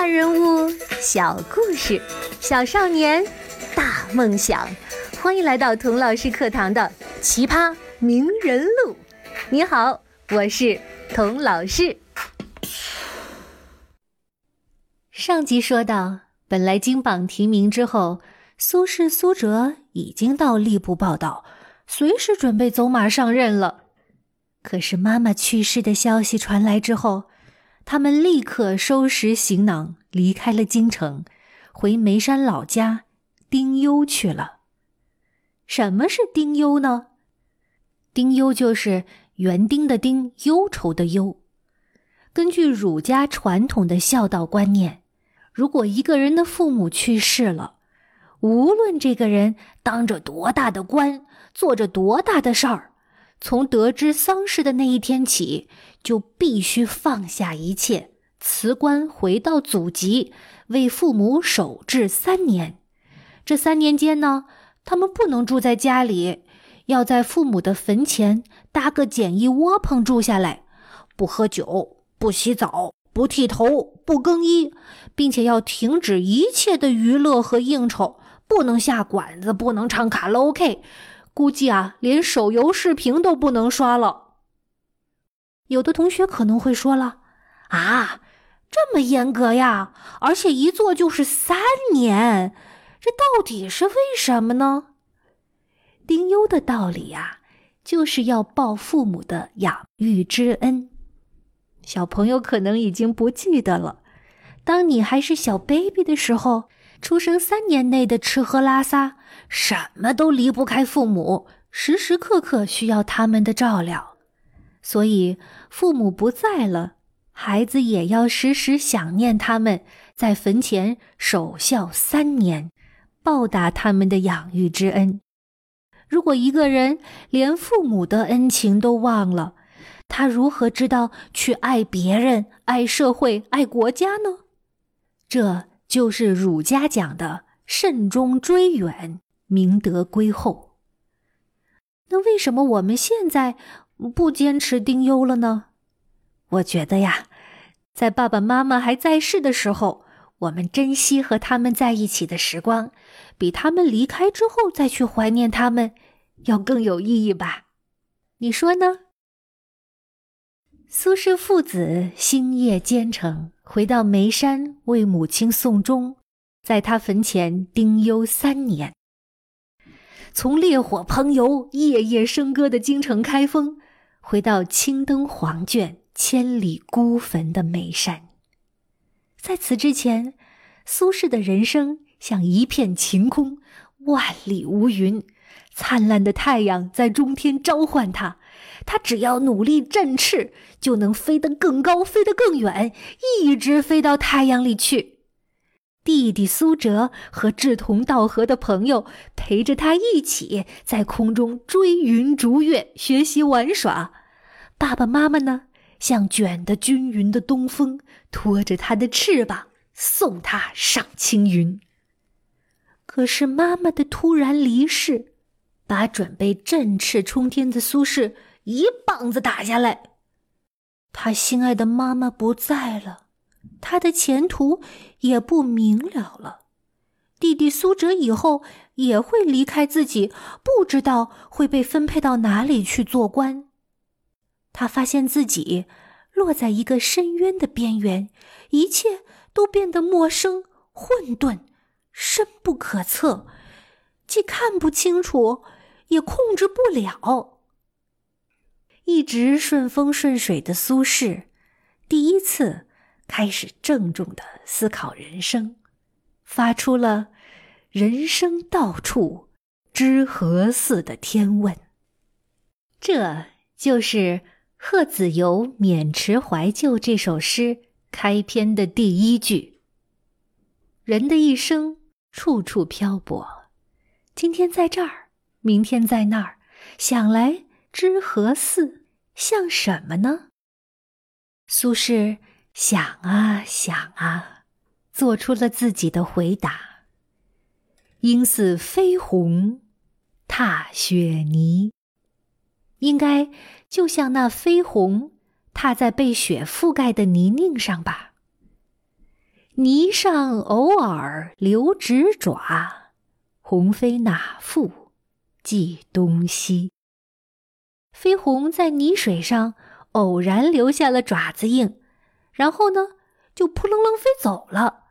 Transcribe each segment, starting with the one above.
大人物，小故事，小少年，大梦想。欢迎来到童老师课堂的《奇葩名人录》。你好，我是童老师。上集说到，本来金榜题名之后，苏轼、苏辙已经到吏部报道，随时准备走马上任了。可是妈妈去世的消息传来之后，他们立刻收拾行囊，离开了京城，回眉山老家丁忧去了。什么是丁忧呢？丁忧就是园丁的丁，忧愁的忧。根据儒家传统的孝道观念，如果一个人的父母去世了，无论这个人当着多大的官，做着多大的事儿，从得知丧事的那一天起，就必须放下一切，辞官回到祖籍，为父母守制三年。这三年间呢？他们不能住在家里，要在父母的坟前搭个简易窝棚住下来，不喝酒，不洗澡，不剃头，不更衣，并且要停止一切的娱乐和应酬，不能下馆子，不能唱卡拉 OK，估计啊，连手游视频都不能刷了。有的同学可能会说了：“啊，这么严格呀？而且一做就是三年。”这到底是为什么呢？丁忧的道理呀，就是要报父母的养育之恩。小朋友可能已经不记得了，当你还是小 baby 的时候，出生三年内的吃喝拉撒，什么都离不开父母，时时刻刻需要他们的照料。所以，父母不在了，孩子也要时时想念他们，在坟前守孝三年。报答他们的养育之恩。如果一个人连父母的恩情都忘了，他如何知道去爱别人、爱社会、爱国家呢？这就是儒家讲的“慎终追远，明德归厚”。那为什么我们现在不坚持丁忧了呢？我觉得呀，在爸爸妈妈还在世的时候。我们珍惜和他们在一起的时光，比他们离开之后再去怀念他们，要更有意义吧？你说呢？苏轼父子星夜兼程，回到眉山为母亲送终，在他坟前丁忧三年。从烈火烹油、夜夜笙歌的京城开封，回到青灯黄卷、千里孤坟的眉山。在此之前，苏轼的人生像一片晴空，万里无云，灿烂的太阳在中天召唤他，他只要努力振翅，就能飞得更高，飞得更远，一直飞到太阳里去。弟弟苏辙和志同道合的朋友陪着他一起在空中追云逐月，学习玩耍。爸爸妈妈呢？像卷得均匀的东风，拖着他的翅膀送他上青云。可是妈妈的突然离世，把准备振翅冲天的苏轼一棒子打下来。他心爱的妈妈不在了，他的前途也不明了了。弟弟苏辙以后也会离开自己，不知道会被分配到哪里去做官。他发现自己落在一个深渊的边缘，一切都变得陌生、混沌、深不可测，既看不清楚，也控制不了。一直顺风顺水的苏轼，第一次开始郑重的思考人生，发出了“人生到处知何似”的天问。这就是。贺子由《渑池怀旧》这首诗开篇的第一句：“人的一生处处漂泊，今天在这儿，明天在那儿，想来知何似？像什么呢？”苏轼想啊想啊，做出了自己的回答：“应似飞鸿踏雪泥。”应该就像那飞鸿踏在被雪覆盖的泥泞上吧。泥上偶尔留指爪，鸿飞哪复计东西。飞鸿在泥水上偶然留下了爪子印，然后呢，就扑棱棱飞走了，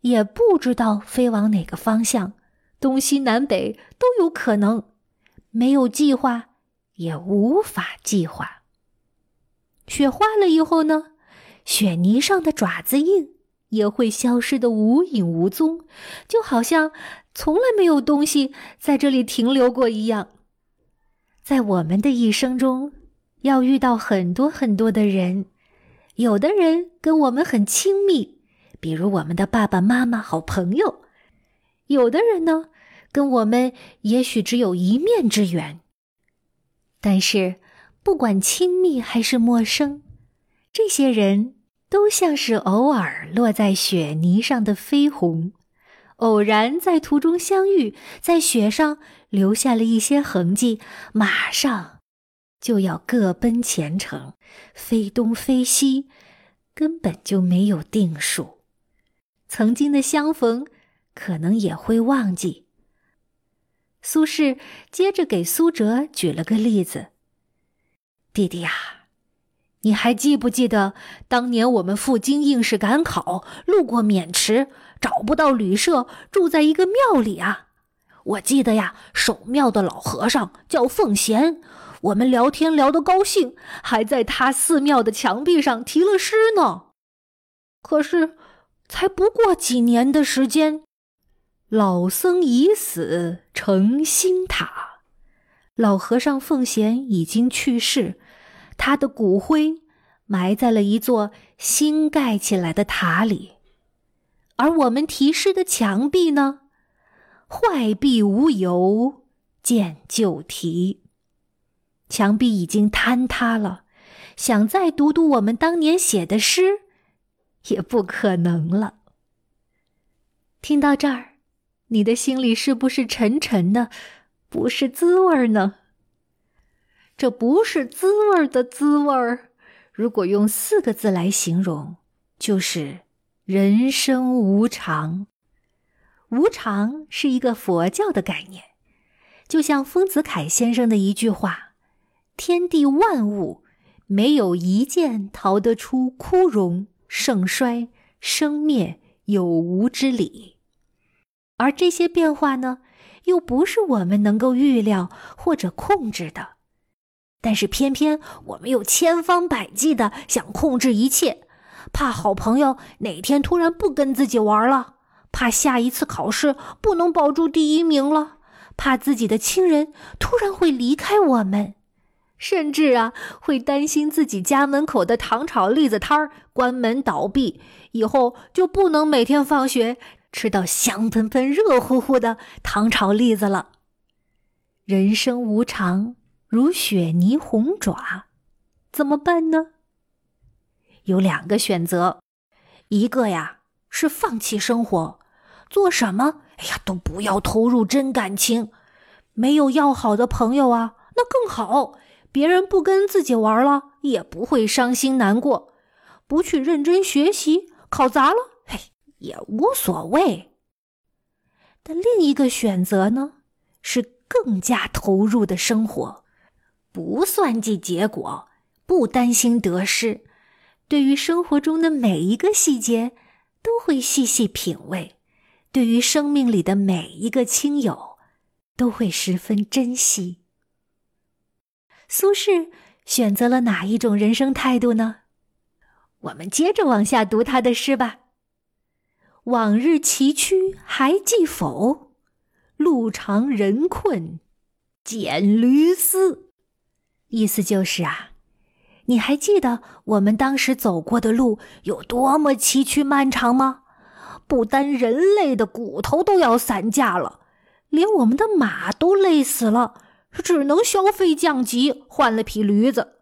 也不知道飞往哪个方向，东西南北都有可能，没有计划，也无法计划。雪化了以后呢，雪泥上的爪子印也会消失的无影无踪，就好像从来没有东西在这里停留过一样。在我们的一生中，要遇到很多很多的人，有的人跟我们很亲密，比如我们的爸爸妈妈、好朋友；有的人呢，跟我们也许只有一面之缘。但是，不管亲密还是陌生，这些人都像是偶尔落在雪泥上的飞鸿。偶然在途中相遇，在雪上留下了一些痕迹，马上就要各奔前程，非东非西，根本就没有定数。曾经的相逢，可能也会忘记。苏轼接着给苏辙举了个例子：“弟弟呀，你还记不记得当年我们赴京应试赶考，路过渑池？”找不到旅社，住在一个庙里啊！我记得呀，守庙的老和尚叫奉贤，我们聊天聊得高兴，还在他寺庙的墙壁上题了诗呢。可是，才不过几年的时间，老僧已死成新塔，老和尚奉贤已经去世，他的骨灰埋在了一座新盖起来的塔里。而我们题诗的墙壁呢？坏壁无由见旧题，墙壁已经坍塌了，想再读读我们当年写的诗，也不可能了。听到这儿，你的心里是不是沉沉的，不是滋味儿呢？这不是滋味儿的滋味儿，如果用四个字来形容，就是。人生无常，无常是一个佛教的概念，就像丰子恺先生的一句话：“天地万物，没有一件逃得出枯荣、盛衰、生灭、有无之理。”而这些变化呢，又不是我们能够预料或者控制的，但是偏偏我们又千方百计的想控制一切。怕好朋友哪天突然不跟自己玩了，怕下一次考试不能保住第一名了，怕自己的亲人突然会离开我们，甚至啊，会担心自己家门口的糖炒栗子摊儿关门倒闭，以后就不能每天放学吃到香喷喷、热乎乎的糖炒栗子了。人生无常，如雪泥红爪，怎么办呢？有两个选择，一个呀是放弃生活，做什么哎呀都不要投入真感情，没有要好的朋友啊，那更好，别人不跟自己玩了也不会伤心难过，不去认真学习，考砸了嘿也无所谓。但另一个选择呢，是更加投入的生活，不算计结果，不担心得失。对于生活中的每一个细节，都会细细品味；对于生命里的每一个亲友，都会十分珍惜。苏轼选择了哪一种人生态度呢？我们接着往下读他的诗吧。往日崎岖还记否？路长人困见驴嘶。意思就是啊。你还记得我们当时走过的路有多么崎岖漫长吗？不单人类的骨头都要散架了，连我们的马都累死了，只能消费降级换了匹驴子。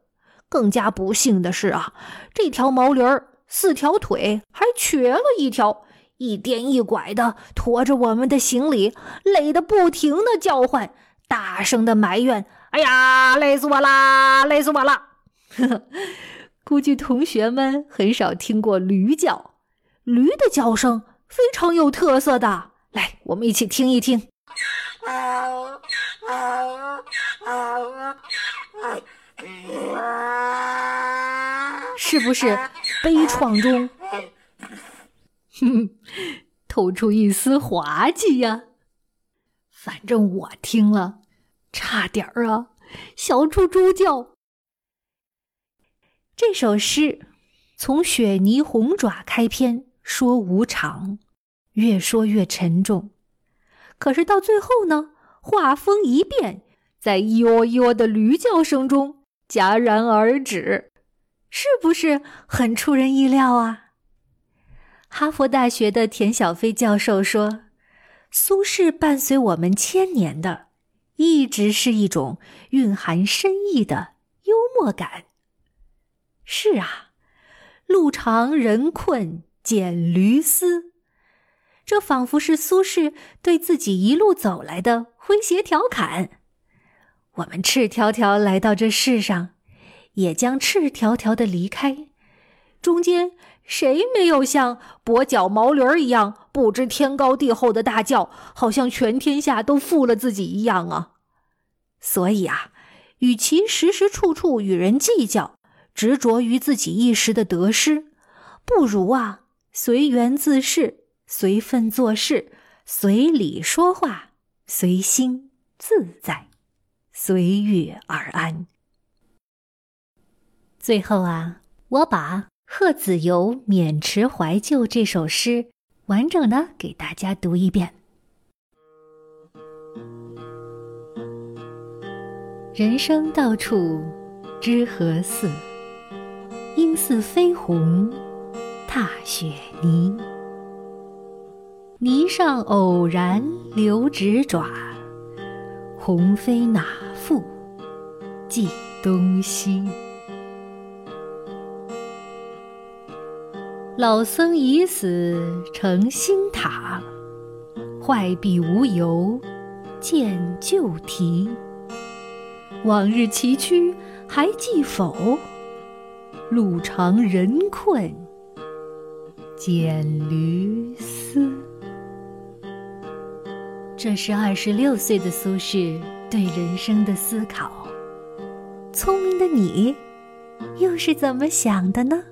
更加不幸的是啊，这条毛驴儿四条腿还瘸了一条，一颠一拐的驮着我们的行李，累得不停的叫唤，大声的埋怨：“哎呀，累死我啦，累死我了！”呵呵，估计同学们很少听过驴叫。驴的叫声非常有特色的。来，我们一起听一听。是不是悲怆中，哼，透出一丝滑稽呀？反正我听了，差点儿啊，小猪猪叫。这首诗从雪泥红爪开篇说无常，越说越沉重。可是到最后呢，画风一变，在哟哟的驴叫声中戛然而止，是不是很出人意料啊？哈佛大学的田小飞教授说：“苏轼伴随我们千年的，一直是一种蕴含深意的幽默感。”是啊，路长人困见驴嘶。这仿佛是苏轼对自己一路走来的诙谐调侃。我们赤条条来到这世上，也将赤条条的离开。中间谁没有像跛脚毛驴一样不知天高地厚的大叫，好像全天下都负了自己一样啊？所以啊，与其时时处处与人计较，执着于自己一时的得失，不如啊随缘自适。随分做事，随理说话，随心自在，随遇而安。最后啊，我把《贺子由渑池怀旧》这首诗完整的给大家读一遍：人生到处知何似？应似飞鸿踏雪泥。泥上偶然留指爪，鸿飞哪复计东西？老僧已死成新塔，坏壁无由见旧题。往日崎岖还记否？路长人困见驴嘶。这是二十六岁的苏轼对人生的思考。聪明的你，又是怎么想的呢？